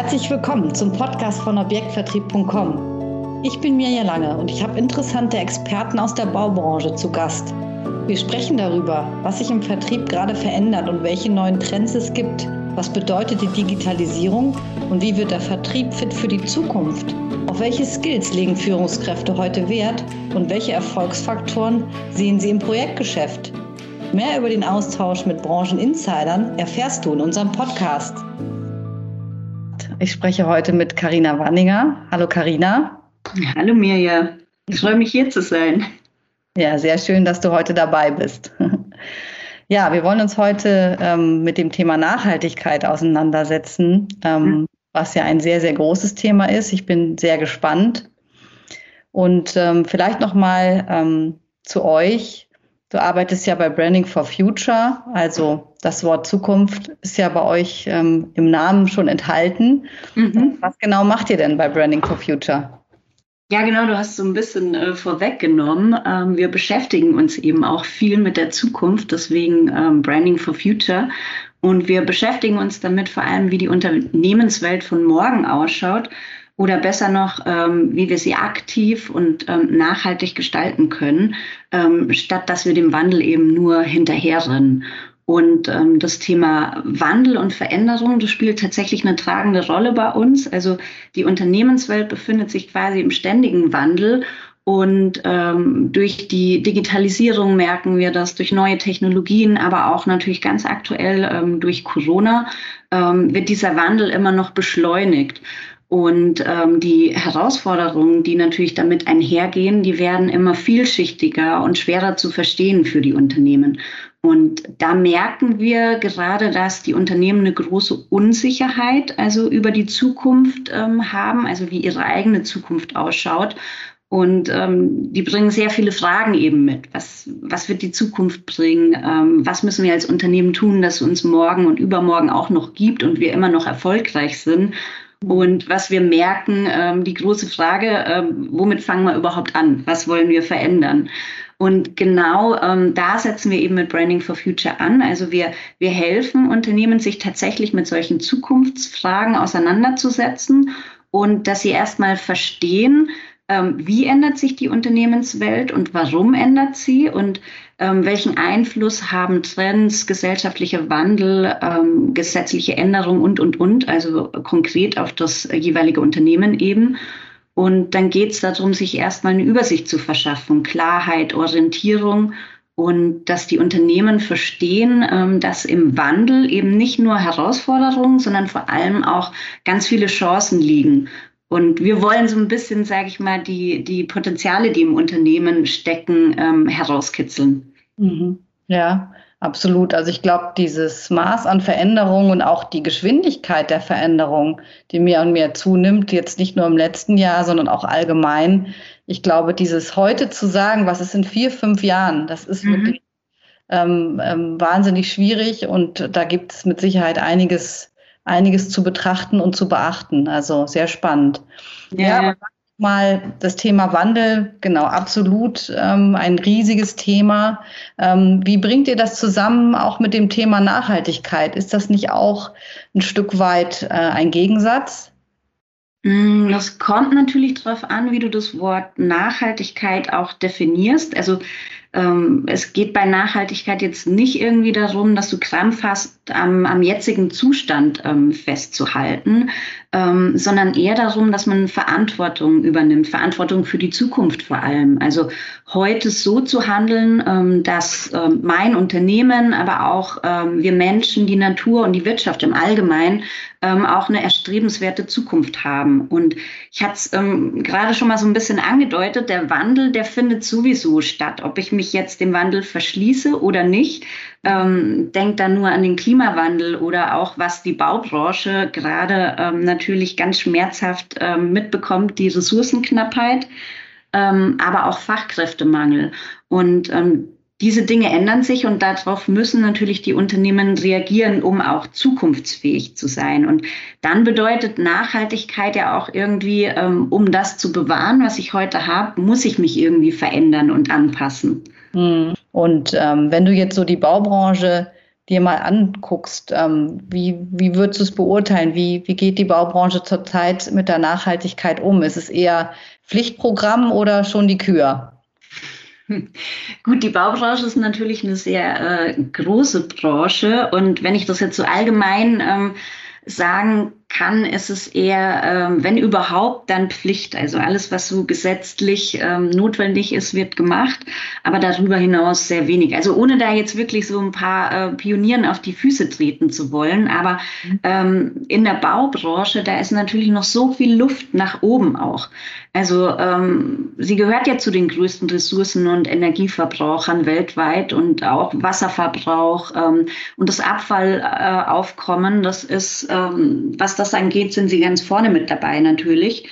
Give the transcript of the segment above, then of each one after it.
Herzlich willkommen zum Podcast von Objektvertrieb.com. Ich bin Mirja Lange und ich habe interessante Experten aus der Baubranche zu Gast. Wir sprechen darüber, was sich im Vertrieb gerade verändert und welche neuen Trends es gibt. Was bedeutet die Digitalisierung und wie wird der Vertrieb fit für die Zukunft? Auf welche Skills legen Führungskräfte heute Wert und welche Erfolgsfaktoren sehen sie im Projektgeschäft? Mehr über den Austausch mit Brancheninsidern erfährst du in unserem Podcast. Ich spreche heute mit Karina Wanninger. Hallo Karina. Hallo Mirja. Ich freue mich hier zu sein. Ja, sehr schön, dass du heute dabei bist. Ja, wir wollen uns heute ähm, mit dem Thema Nachhaltigkeit auseinandersetzen, ähm, mhm. was ja ein sehr, sehr großes Thema ist. Ich bin sehr gespannt. Und ähm, vielleicht noch mal ähm, zu euch. Du arbeitest ja bei Branding for Future, also das Wort Zukunft ist ja bei euch ähm, im Namen schon enthalten. Mhm. Was genau macht ihr denn bei Branding for Future? Ja, genau, du hast so ein bisschen äh, vorweggenommen. Ähm, wir beschäftigen uns eben auch viel mit der Zukunft, deswegen ähm, Branding for Future. Und wir beschäftigen uns damit vor allem, wie die Unternehmenswelt von morgen ausschaut oder besser noch, ähm, wie wir sie aktiv und ähm, nachhaltig gestalten können, ähm, statt dass wir dem Wandel eben nur hinterherrennen. Und ähm, das Thema Wandel und Veränderung, das spielt tatsächlich eine tragende Rolle bei uns. Also die Unternehmenswelt befindet sich quasi im ständigen Wandel. Und ähm, durch die Digitalisierung merken wir das, durch neue Technologien, aber auch natürlich ganz aktuell ähm, durch Corona ähm, wird dieser Wandel immer noch beschleunigt. Und ähm, die Herausforderungen, die natürlich damit einhergehen, die werden immer vielschichtiger und schwerer zu verstehen für die Unternehmen. Und da merken wir gerade, dass die Unternehmen eine große Unsicherheit also über die Zukunft ähm, haben, also wie ihre eigene Zukunft ausschaut. Und ähm, die bringen sehr viele Fragen eben mit. Was, was wird die Zukunft bringen? Ähm, was müssen wir als Unternehmen tun, dass es uns morgen und übermorgen auch noch gibt und wir immer noch erfolgreich sind? Und was wir merken, ähm, die große Frage, ähm, womit fangen wir überhaupt an? Was wollen wir verändern? Und genau ähm, da setzen wir eben mit Branding for Future an. Also wir, wir helfen Unternehmen, sich tatsächlich mit solchen Zukunftsfragen auseinanderzusetzen und dass sie erstmal verstehen, ähm, wie ändert sich die Unternehmenswelt und warum ändert sie und ähm, welchen Einfluss haben Trends, gesellschaftlicher Wandel, ähm, gesetzliche Änderungen und, und, und, also konkret auf das jeweilige Unternehmen eben. Und dann geht es darum, sich erstmal eine Übersicht zu verschaffen, Klarheit, Orientierung und dass die Unternehmen verstehen, ähm, dass im Wandel eben nicht nur Herausforderungen, sondern vor allem auch ganz viele Chancen liegen. Und wir wollen so ein bisschen, sage ich mal, die, die Potenziale, die im Unternehmen stecken, ähm, herauskitzeln. Mhm. Ja, Absolut. Also ich glaube, dieses Maß an Veränderung und auch die Geschwindigkeit der Veränderung, die mehr und mehr zunimmt, jetzt nicht nur im letzten Jahr, sondern auch allgemein. Ich glaube, dieses heute zu sagen, was ist in vier, fünf Jahren, das ist mhm. wirklich ähm, ähm, wahnsinnig schwierig und da gibt es mit Sicherheit einiges, einiges zu betrachten und zu beachten. Also sehr spannend. Ja, ja mal das Thema Wandel, genau, absolut ähm, ein riesiges Thema. Ähm, wie bringt ihr das zusammen auch mit dem Thema Nachhaltigkeit? Ist das nicht auch ein Stück weit äh, ein Gegensatz? Mm, das kommt natürlich darauf an, wie du das Wort Nachhaltigkeit auch definierst. Also ähm, es geht bei Nachhaltigkeit jetzt nicht irgendwie darum, dass du krampfhaft am, am jetzigen Zustand ähm, festzuhalten, ähm, sondern eher darum, dass man Verantwortung übernimmt, Verantwortung für die Zukunft vor allem. Also heute so zu handeln, ähm, dass ähm, mein Unternehmen, aber auch ähm, wir Menschen, die Natur und die Wirtschaft im Allgemeinen ähm, auch eine erstrebenswerte Zukunft haben. Und ich hatte es ähm, gerade schon mal so ein bisschen angedeutet, der Wandel, der findet sowieso statt. Ob ich mich jetzt dem Wandel verschließe oder nicht, denkt dann nur an den Klimawandel oder auch was die Baubranche gerade ähm, natürlich ganz schmerzhaft ähm, mitbekommt, die Ressourcenknappheit, ähm, aber auch Fachkräftemangel. Und ähm, diese Dinge ändern sich und darauf müssen natürlich die Unternehmen reagieren, um auch zukunftsfähig zu sein. Und dann bedeutet Nachhaltigkeit ja auch irgendwie, ähm, um das zu bewahren, was ich heute habe, muss ich mich irgendwie verändern und anpassen. Hm. Und ähm, wenn du jetzt so die Baubranche dir mal anguckst. Ähm, wie, wie würdest du es beurteilen? Wie, wie geht die Baubranche zurzeit mit der Nachhaltigkeit um? Ist es eher Pflichtprogramm oder schon die Kür? Gut, die Baubranche ist natürlich eine sehr äh, große Branche und wenn ich das jetzt so allgemein ähm, sagen kann, ist es eher, ähm, wenn überhaupt, dann Pflicht. Also alles, was so gesetzlich ähm, notwendig ist, wird gemacht, aber darüber hinaus sehr wenig. Also ohne da jetzt wirklich so ein paar äh, Pionieren auf die Füße treten zu wollen, aber mhm. ähm, in der Baubranche, da ist natürlich noch so viel Luft nach oben auch. Also ähm, sie gehört ja zu den größten Ressourcen- und Energieverbrauchern weltweit und auch Wasserverbrauch ähm, und das Abfallaufkommen, das ist, ähm, was das angeht, sind sie ganz vorne mit dabei natürlich.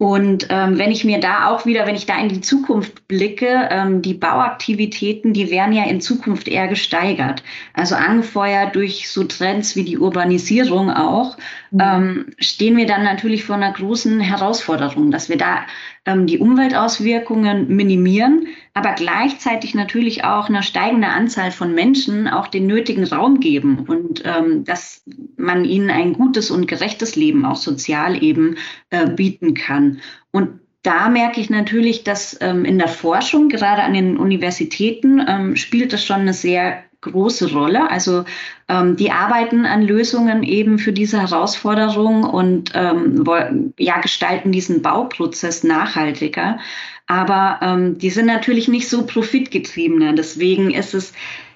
Und ähm, wenn ich mir da auch wieder, wenn ich da in die Zukunft blicke, ähm, die Bauaktivitäten, die werden ja in Zukunft eher gesteigert. Also angefeuert durch so Trends wie die Urbanisierung auch, mhm. ähm, stehen wir dann natürlich vor einer großen Herausforderung, dass wir da ähm, die Umweltauswirkungen minimieren, aber gleichzeitig natürlich auch eine steigende Anzahl von Menschen auch den nötigen Raum geben und ähm, dass man ihnen ein gutes und gerechtes Leben auch sozial eben äh, bieten kann. Und da merke ich natürlich, dass ähm, in der Forschung, gerade an den Universitäten, ähm, spielt das schon eine sehr große Rolle. Also ähm, die arbeiten an Lösungen eben für diese Herausforderung und ähm, ja, gestalten diesen Bauprozess nachhaltiger. Aber ähm, die sind natürlich nicht so profitgetriebener. Deswegen ist es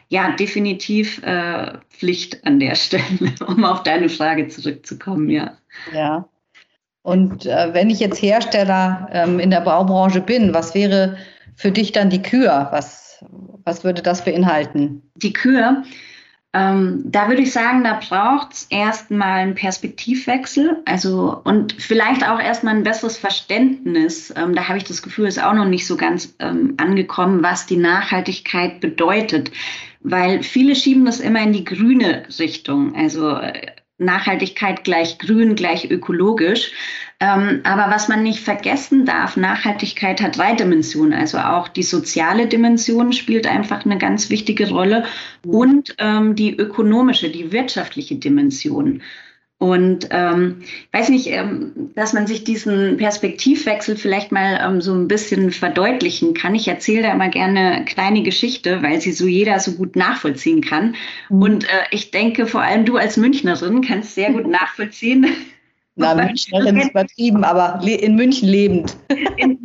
ja definitiv äh, Pflicht an der Stelle, um auf deine Frage zurückzukommen, ja. Ja. Und äh, wenn ich jetzt Hersteller ähm, in der Baubranche bin, was wäre für dich dann die Kür? Was was würde das beinhalten? Die Kür, ähm, da würde ich sagen, da braucht es erstmal einen Perspektivwechsel, also und vielleicht auch erstmal ein besseres Verständnis. Ähm, da habe ich das Gefühl, ist auch noch nicht so ganz ähm, angekommen, was die Nachhaltigkeit bedeutet, weil viele schieben das immer in die grüne Richtung. Also äh, Nachhaltigkeit gleich grün, gleich ökologisch. Ähm, aber was man nicht vergessen darf, Nachhaltigkeit hat drei Dimensionen. Also auch die soziale Dimension spielt einfach eine ganz wichtige Rolle und ähm, die ökonomische, die wirtschaftliche Dimension. Und ähm, ich weiß nicht, ähm, dass man sich diesen Perspektivwechsel vielleicht mal ähm, so ein bisschen verdeutlichen kann. Ich erzähle da immer gerne eine kleine Geschichte, weil sie so jeder so gut nachvollziehen kann. Mhm. Und äh, ich denke, vor allem du als Münchnerin kannst sehr gut nachvollziehen, na, Münchnerin ist übertrieben, aber in München lebend. In,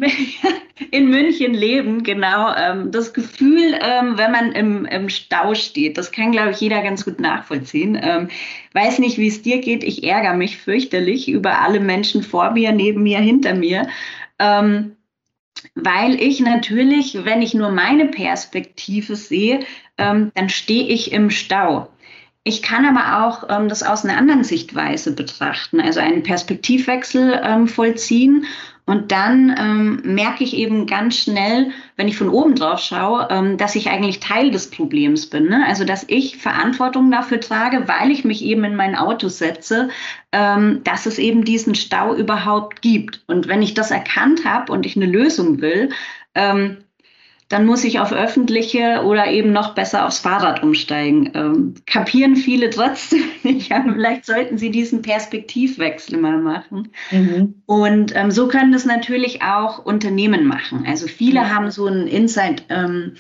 in München leben, genau. Ähm, das Gefühl, ähm, wenn man im, im Stau steht, das kann, glaube ich, jeder ganz gut nachvollziehen. Ähm, weiß nicht, wie es dir geht. Ich ärgere mich fürchterlich über alle Menschen vor mir, neben mir, hinter mir. weil ich natürlich, wenn ich nur meine Perspektive sehe, dann stehe ich im Stau. Ich kann aber auch ähm, das aus einer anderen Sichtweise betrachten, also einen Perspektivwechsel ähm, vollziehen. Und dann ähm, merke ich eben ganz schnell, wenn ich von oben drauf schaue, ähm, dass ich eigentlich Teil des Problems bin. Ne? Also dass ich Verantwortung dafür trage, weil ich mich eben in mein Auto setze, ähm, dass es eben diesen Stau überhaupt gibt. Und wenn ich das erkannt habe und ich eine Lösung will, ähm, dann muss ich auf öffentliche oder eben noch besser aufs Fahrrad umsteigen. Ähm, kapieren viele trotzdem nicht. Ja, vielleicht sollten sie diesen Perspektivwechsel mal machen. Mhm. Und ähm, so können das natürlich auch Unternehmen machen. Also viele mhm. haben so ein Inside- ähm,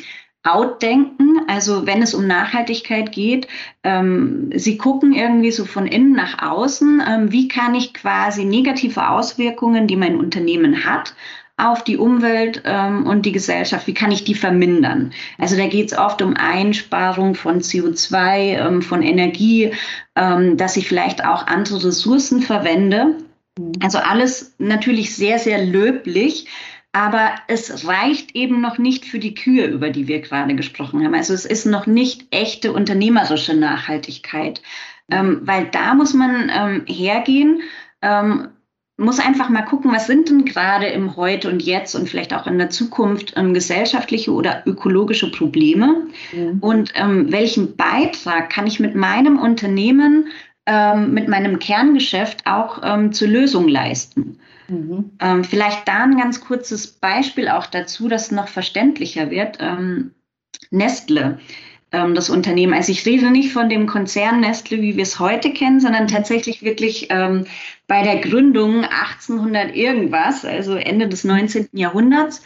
Outdenken, also wenn es um Nachhaltigkeit geht, ähm, sie gucken irgendwie so von innen nach außen, ähm, wie kann ich quasi negative Auswirkungen, die mein Unternehmen hat, auf die Umwelt ähm, und die Gesellschaft, wie kann ich die vermindern? Also da geht es oft um Einsparung von CO2, ähm, von Energie, ähm, dass ich vielleicht auch andere Ressourcen verwende. Also alles natürlich sehr, sehr löblich. Aber es reicht eben noch nicht für die Kühe, über die wir gerade gesprochen haben. Also es ist noch nicht echte unternehmerische Nachhaltigkeit, ähm, weil da muss man ähm, hergehen ähm, muss einfach mal gucken, was sind denn gerade im Heute und Jetzt und vielleicht auch in der Zukunft ähm, gesellschaftliche oder ökologische Probleme mhm. und ähm, welchen Beitrag kann ich mit meinem Unternehmen, ähm, mit meinem Kerngeschäft auch ähm, zur Lösung leisten. Mhm. Ähm, vielleicht da ein ganz kurzes Beispiel auch dazu, dass es noch verständlicher wird. Ähm, Nestle ähm, das Unternehmen. Also ich rede nicht von dem Konzern Nestle, wie wir es heute kennen, sondern tatsächlich wirklich ähm, bei der Gründung 1800 irgendwas, also Ende des 19. Jahrhunderts.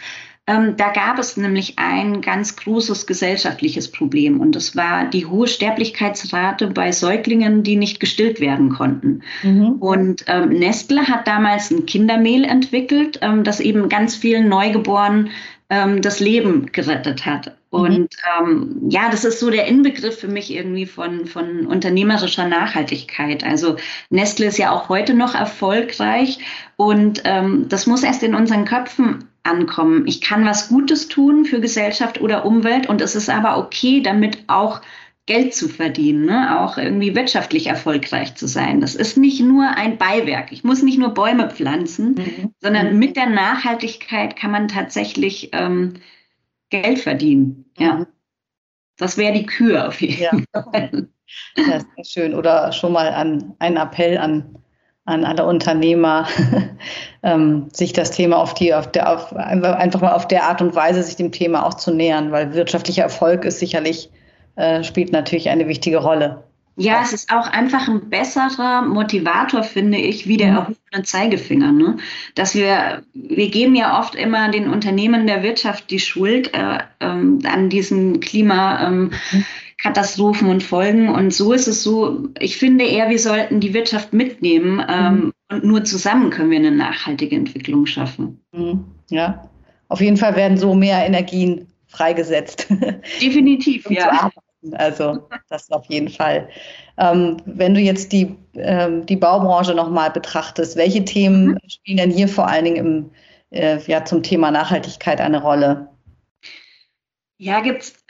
Ähm, da gab es nämlich ein ganz großes gesellschaftliches Problem und das war die hohe Sterblichkeitsrate bei Säuglingen, die nicht gestillt werden konnten. Mhm. Und ähm, Nestle hat damals ein Kindermehl entwickelt, ähm, das eben ganz vielen Neugeborenen ähm, das Leben gerettet hat. Mhm. Und ähm, ja, das ist so der Inbegriff für mich irgendwie von, von unternehmerischer Nachhaltigkeit. Also Nestle ist ja auch heute noch erfolgreich und ähm, das muss erst in unseren Köpfen ankommen. Ich kann was Gutes tun für Gesellschaft oder Umwelt und es ist aber okay, damit auch Geld zu verdienen, ne? auch irgendwie wirtschaftlich erfolgreich zu sein. Das ist nicht nur ein Beiwerk. Ich muss nicht nur Bäume pflanzen, mhm. sondern mhm. mit der Nachhaltigkeit kann man tatsächlich ähm, Geld verdienen. Ja. Mhm. Das wäre die Kür auf jeden ja. Fall. Das ist schön. Oder schon mal an, ein Appell an, an alle Unternehmer, ähm, sich das Thema auf die, auf der, auf, einfach mal auf der Art und Weise sich dem Thema auch zu nähern, weil wirtschaftlicher Erfolg ist sicherlich äh, spielt natürlich eine wichtige Rolle. Ja, es ist auch einfach ein besserer Motivator, finde ich, wie der mhm. erhobene Zeigefinger. Ne? Dass wir, wir geben ja oft immer den Unternehmen der Wirtschaft die Schuld äh, ähm, an diesen Klimakatastrophen und Folgen. Und so ist es so, ich finde eher, wir sollten die Wirtschaft mitnehmen ähm, mhm. und nur zusammen können wir eine nachhaltige Entwicklung schaffen. Mhm. Ja, auf jeden Fall werden so mehr Energien freigesetzt. Definitiv, ja. Also das auf jeden Fall. Ähm, wenn du jetzt die, ähm, die Baubranche nochmal betrachtest, welche Themen mhm. spielen denn hier vor allen Dingen im, äh, ja, zum Thema Nachhaltigkeit eine Rolle? Ja, gibt es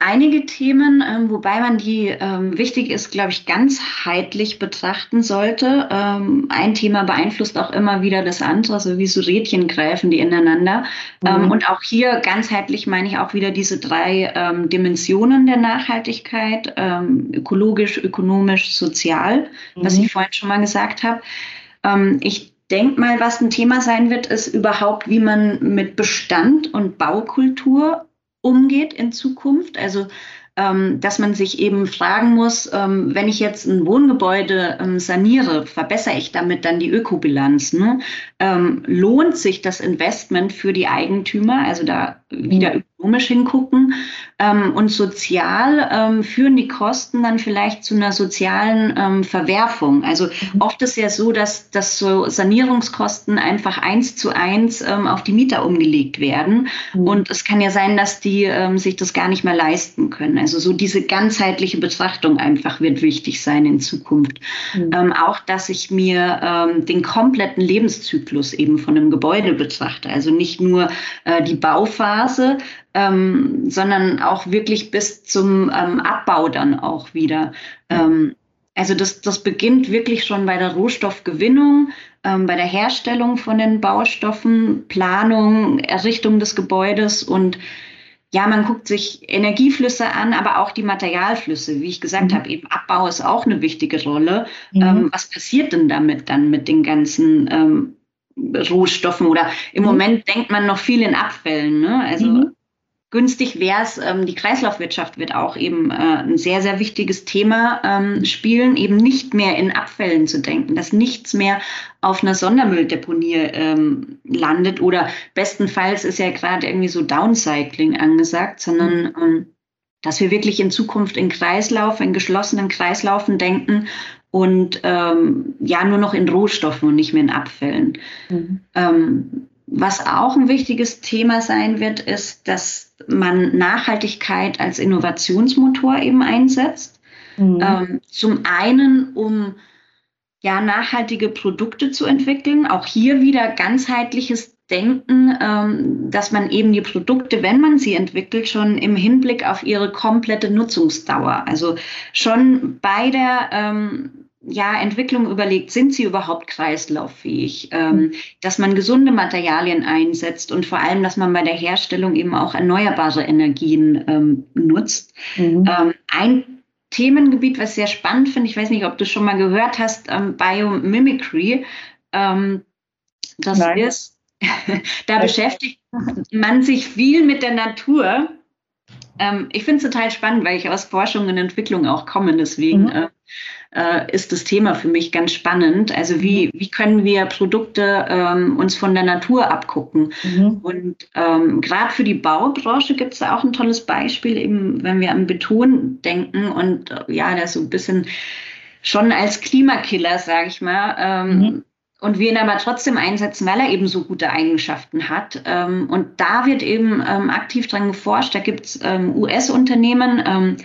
einige Themen, ähm, wobei man die ähm, wichtig ist, glaube ich, ganzheitlich betrachten sollte. Ähm, ein Thema beeinflusst auch immer wieder das andere, so wie so Rädchen greifen die ineinander. Ähm, mhm. und auch hier ganzheitlich meine ich auch wieder diese drei ähm, Dimensionen der Nachhaltigkeit, ähm, ökologisch, ökonomisch, sozial, mhm. was ich vorhin schon mal gesagt habe. ich denke mal, was ein Thema sein wird, ist überhaupt, wie man mit Bestand und Baukultur umgeht in Zukunft. Also ähm, dass man sich eben fragen muss, ähm, wenn ich jetzt ein Wohngebäude ähm, saniere, verbessere ich damit dann die Ökobilanz? Ne? Lohnt sich das Investment für die Eigentümer? Also da wieder mhm. Ökonomisch hingucken. Ähm, und sozial ähm, führen die Kosten dann vielleicht zu einer sozialen ähm, Verwerfung. Also mhm. oft ist ja so, dass, dass so Sanierungskosten einfach eins zu eins ähm, auf die Mieter umgelegt werden. Mhm. Und es kann ja sein, dass die ähm, sich das gar nicht mehr leisten können. Also so diese ganzheitliche Betrachtung einfach wird wichtig sein in Zukunft. Mhm. Ähm, auch, dass ich mir den kompletten Lebenszyklus eben von einem Gebäude betrachte. Also nicht nur äh, die Bauphase, ähm, sondern auch wirklich bis zum ähm, Abbau dann auch wieder. Ähm, also das, das beginnt wirklich schon bei der Rohstoffgewinnung, ähm, bei der Herstellung von den Baustoffen, Planung, Errichtung des Gebäudes und ja, man guckt sich Energieflüsse an, aber auch die Materialflüsse. Wie ich gesagt mhm. habe, eben Abbau ist auch eine wichtige Rolle. Mhm. Ähm, was passiert denn damit dann mit den ganzen ähm, Rohstoffen? Oder im mhm. Moment denkt man noch viel in Abfällen. Ne? Also mhm günstig wäre es, ähm, die Kreislaufwirtschaft wird auch eben äh, ein sehr, sehr wichtiges Thema ähm, spielen, eben nicht mehr in Abfällen zu denken, dass nichts mehr auf einer Sondermülldeponie ähm, landet oder bestenfalls ist ja gerade irgendwie so Downcycling angesagt, sondern ähm, dass wir wirklich in Zukunft in Kreislauf, in geschlossenen Kreislaufen denken und ähm, ja nur noch in Rohstoffen und nicht mehr in Abfällen. Mhm. Ähm, was auch ein wichtiges Thema sein wird, ist, dass man Nachhaltigkeit als Innovationsmotor eben einsetzt. Mhm. Ähm, zum einen, um ja, nachhaltige Produkte zu entwickeln. Auch hier wieder ganzheitliches Denken, ähm, dass man eben die Produkte, wenn man sie entwickelt, schon im Hinblick auf ihre komplette Nutzungsdauer, also schon bei der ähm, ja, Entwicklung überlegt, sind sie überhaupt kreislauffähig, ähm, mhm. dass man gesunde Materialien einsetzt und vor allem, dass man bei der Herstellung eben auch erneuerbare Energien ähm, nutzt. Mhm. Ähm, ein Themengebiet, was sehr spannend finde, ich weiß nicht, ob du schon mal gehört hast, ähm, Biomimicry. Ähm, das Nein. ist, da beschäftigt man sich viel mit der Natur ähm, ich finde es total spannend, weil ich aus Forschung und Entwicklung auch komme. Deswegen mhm. Äh, ist das Thema für mich ganz spannend. Also wie, mhm. wie können wir Produkte ähm, uns von der Natur abgucken? Mhm. Und ähm, gerade für die Baubranche gibt es auch ein tolles Beispiel, eben wenn wir an Beton denken und äh, ja, das so ein bisschen schon als Klimakiller, sage ich mal. Ähm, mhm. Und wir ihn aber trotzdem einsetzen, weil er eben so gute Eigenschaften hat. Ähm, und da wird eben ähm, aktiv dran geforscht. Da gibt es ähm, US-Unternehmen,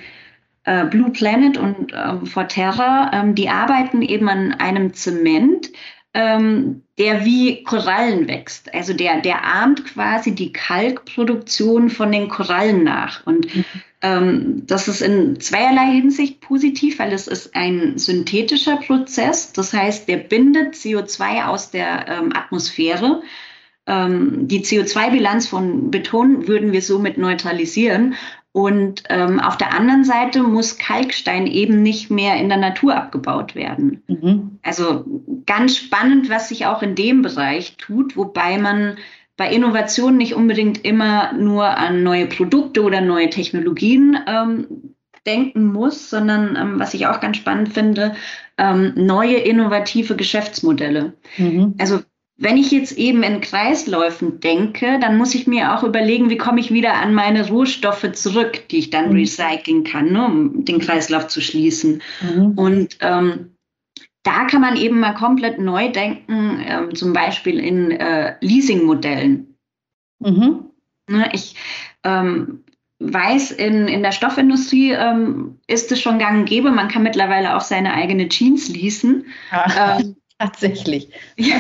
äh, Blue Planet und äh, Forterra, ähm, die arbeiten eben an einem Zement, ähm, der wie Korallen wächst. Also der, der ahmt quasi die Kalkproduktion von den Korallen nach. Und mhm. ähm, das ist in zweierlei Hinsicht positiv, weil es ist ein synthetischer Prozess. Das heißt, der bindet CO2 aus der ähm, Atmosphäre. Ähm, die CO2-Bilanz von Beton würden wir somit neutralisieren. Und ähm, auf der anderen Seite muss Kalkstein eben nicht mehr in der Natur abgebaut werden. Mhm. Also ganz spannend, was sich auch in dem Bereich tut, wobei man bei Innovationen nicht unbedingt immer nur an neue Produkte oder neue Technologien ähm, denken muss, sondern ähm, was ich auch ganz spannend finde, ähm, neue innovative Geschäftsmodelle. Mhm. Also wenn ich jetzt eben in Kreisläufen denke, dann muss ich mir auch überlegen, wie komme ich wieder an meine Rohstoffe zurück, die ich dann mhm. recyceln kann, ne, um den Kreislauf zu schließen. Mhm. Und ähm, da kann man eben mal komplett neu denken, ähm, zum Beispiel in äh, Leasingmodellen. Mhm. Ne, ich ähm, weiß, in, in der Stoffindustrie ähm, ist es schon gang und gäbe. Man kann mittlerweile auch seine eigene Jeans leasen. Ja, ähm, tatsächlich. Ja.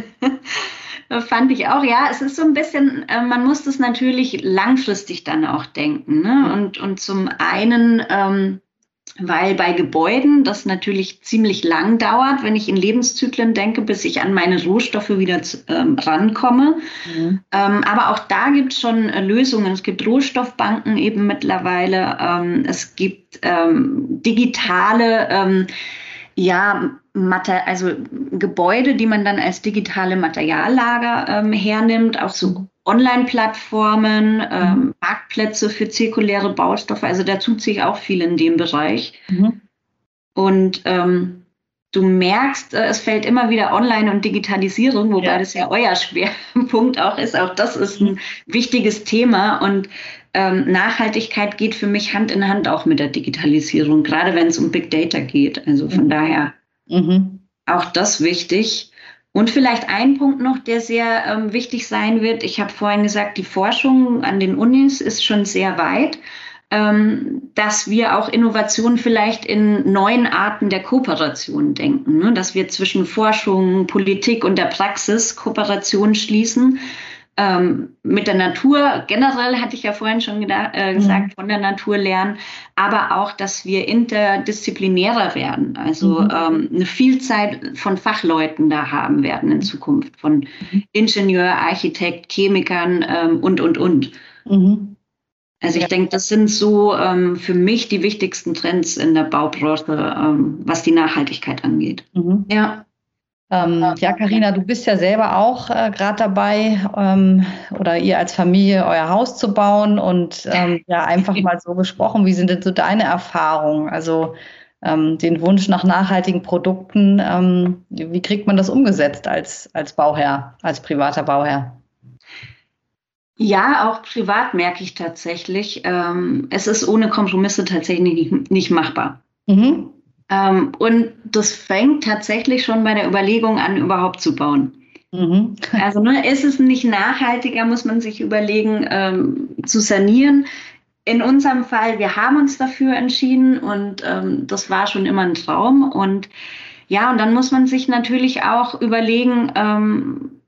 Fand ich auch, ja, es ist so ein bisschen, äh, man muss das natürlich langfristig dann auch denken. Ne? Und, und zum einen, ähm, weil bei Gebäuden das natürlich ziemlich lang dauert, wenn ich in Lebenszyklen denke, bis ich an meine Rohstoffe wieder ähm, rankomme. Mhm. Ähm, aber auch da gibt es schon äh, Lösungen. Es gibt Rohstoffbanken eben mittlerweile. Ähm, es gibt ähm, digitale ähm, ja, Mater also Gebäude, die man dann als digitale Materiallager ähm, hernimmt, auch so Online-Plattformen, ähm, mhm. Marktplätze für zirkuläre Baustoffe. Also da tut sich auch viel in dem Bereich. Mhm. Und ähm, du merkst, äh, es fällt immer wieder Online und Digitalisierung, wobei ja. das ja euer Schwerpunkt auch ist. Auch das ist ein wichtiges Thema und ähm, Nachhaltigkeit geht für mich Hand in Hand auch mit der Digitalisierung, gerade wenn es um Big Data geht. Also von mhm. daher Mhm. Auch das wichtig. Und vielleicht ein Punkt noch, der sehr ähm, wichtig sein wird. Ich habe vorhin gesagt, die Forschung an den Unis ist schon sehr weit, ähm, dass wir auch Innovationen vielleicht in neuen Arten der Kooperation denken, ne? dass wir zwischen Forschung, Politik und der Praxis Kooperation schließen ähm, mit der Natur generell, hatte ich ja vorhin schon äh, mhm. gesagt, mhm. von der Natur lernen, aber auch, dass wir interdisziplinärer werden, also mhm. ähm, eine Vielzahl von Fachleuten da haben werden in Zukunft, von mhm. Ingenieur, Architekt, Chemikern ähm, und, und, und. Mhm. Also ich ja. denke, das sind so ähm, für mich die wichtigsten Trends in der Baubranche, ähm, was die Nachhaltigkeit angeht. Mhm. Ja. Ähm, ja, Karina, du bist ja selber auch äh, gerade dabei, ähm, oder ihr als Familie euer Haus zu bauen und ähm, ja, einfach mal so gesprochen, wie sind denn so deine Erfahrungen? Also ähm, den Wunsch nach nachhaltigen Produkten, ähm, wie kriegt man das umgesetzt als, als Bauherr, als privater Bauherr? Ja, auch privat merke ich tatsächlich, ähm, es ist ohne Kompromisse tatsächlich nicht, nicht machbar. Mhm. Ähm, und das fängt tatsächlich schon bei der Überlegung an, überhaupt zu bauen. Mhm. Also ne, ist es nicht nachhaltiger, muss man sich überlegen, ähm, zu sanieren. In unserem Fall, wir haben uns dafür entschieden und ähm, das war schon immer ein Traum. Und ja, und dann muss man sich natürlich auch überlegen, ähm,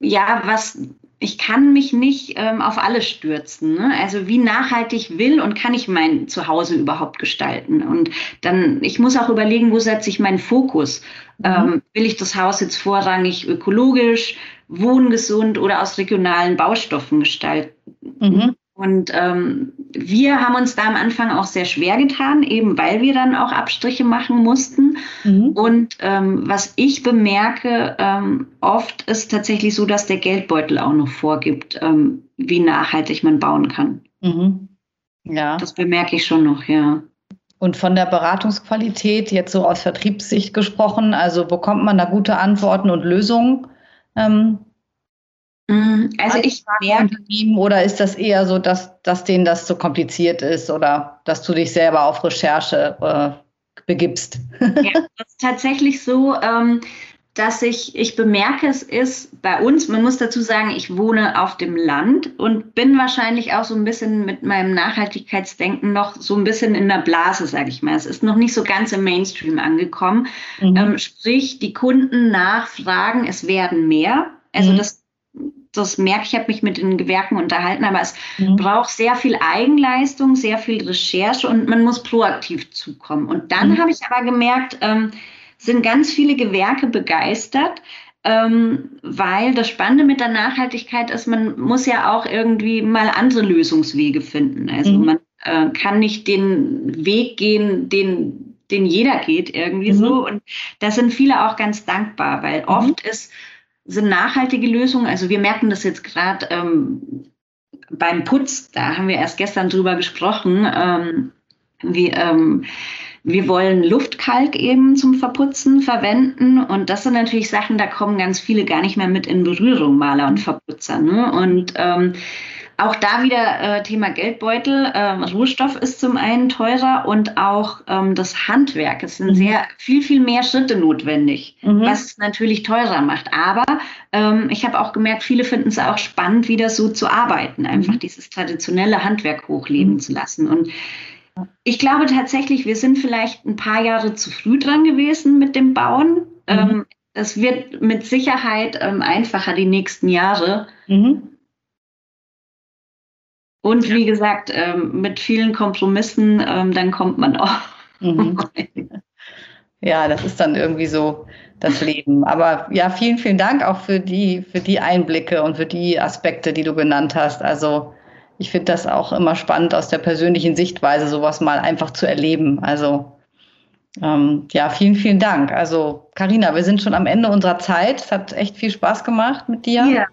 ja, was, ich kann mich nicht ähm, auf alles stürzen. Ne? Also wie nachhaltig will und kann ich mein Zuhause überhaupt gestalten? Und dann, ich muss auch überlegen, wo setze ich meinen Fokus? Mhm. Ähm, will ich das Haus jetzt vorrangig ökologisch, wohngesund oder aus regionalen Baustoffen gestalten? Mhm. Und ähm, wir haben uns da am Anfang auch sehr schwer getan, eben weil wir dann auch Abstriche machen mussten. Mhm. Und ähm, was ich bemerke, ähm, oft ist tatsächlich so, dass der Geldbeutel auch noch vorgibt, ähm, wie nachhaltig man bauen kann. Mhm. Ja. Das bemerke ich schon noch, ja. Und von der Beratungsqualität, jetzt so aus Vertriebssicht gesprochen, also bekommt man da gute Antworten und Lösungen? Mm, also ich merke, oder ist das eher so, dass, dass denen das zu kompliziert ist oder dass du dich selber auf Recherche äh, begibst? Ja, das ist tatsächlich so. Ähm, dass ich, ich bemerke, es ist bei uns, man muss dazu sagen, ich wohne auf dem Land und bin wahrscheinlich auch so ein bisschen mit meinem Nachhaltigkeitsdenken noch so ein bisschen in der Blase, sage ich mal. Es ist noch nicht so ganz im Mainstream angekommen. Mhm. Ähm, sprich, die Kunden nachfragen, es werden mehr. Also mhm. das, das merke ich, habe mich mit den Gewerken unterhalten, aber es mhm. braucht sehr viel Eigenleistung, sehr viel Recherche und man muss proaktiv zukommen. Und dann mhm. habe ich aber gemerkt, ähm, sind ganz viele Gewerke begeistert, ähm, weil das Spannende mit der Nachhaltigkeit ist, man muss ja auch irgendwie mal andere Lösungswege finden. Also mhm. man äh, kann nicht den Weg gehen, den, den jeder geht irgendwie mhm. so. Und da sind viele auch ganz dankbar, weil mhm. oft ist, sind nachhaltige Lösungen, also wir merken das jetzt gerade ähm, beim Putz, da haben wir erst gestern drüber gesprochen, ähm, wie, ähm, wir wollen Luftkalk eben zum Verputzen verwenden und das sind natürlich Sachen, da kommen ganz viele gar nicht mehr mit in Berührung, Maler und Verputzer. Ne? Und ähm, auch da wieder äh, Thema Geldbeutel. Ähm, Rohstoff ist zum einen teurer und auch ähm, das Handwerk. Es sind mhm. sehr viel, viel mehr Schritte notwendig, mhm. was es natürlich teurer macht. Aber ähm, ich habe auch gemerkt, viele finden es auch spannend, wieder so zu arbeiten, einfach mhm. dieses traditionelle Handwerk hochleben mhm. zu lassen. Und ich glaube tatsächlich, wir sind vielleicht ein paar Jahre zu früh dran gewesen mit dem Bauen. Mhm. Es ähm, wird mit Sicherheit ähm, einfacher die nächsten Jahre. Mhm. Und wie gesagt, ähm, mit vielen Kompromissen, dann kommt man auch. Mhm. Ja, das ist dann irgendwie so das Leben. Aber ja, vielen, vielen Dank auch für die, für die Einblicke und für die Aspekte, die du genannt hast. Also ich finde das auch immer spannend aus der persönlichen Sichtweise, sowas mal einfach zu erleben. Also ähm, ja, vielen, vielen Dank. Also Karina, wir sind schon am Ende unserer Zeit. Es hat echt viel Spaß gemacht mit dir. Ja.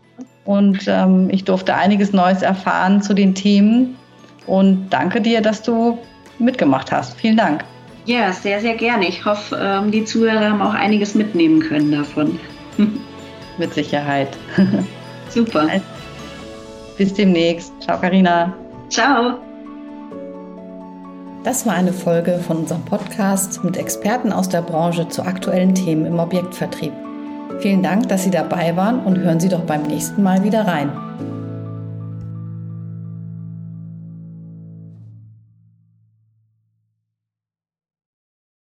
Und ähm, ich durfte einiges Neues erfahren zu den Themen. Und danke dir, dass du mitgemacht hast. Vielen Dank. Ja, sehr, sehr gerne. Ich hoffe, ähm, die Zuhörer haben auch einiges mitnehmen können davon. Mit Sicherheit. Super. Bis demnächst. Ciao, Karina. Ciao. Das war eine Folge von unserem Podcast mit Experten aus der Branche zu aktuellen Themen im Objektvertrieb. Vielen Dank, dass Sie dabei waren und hören Sie doch beim nächsten Mal wieder rein.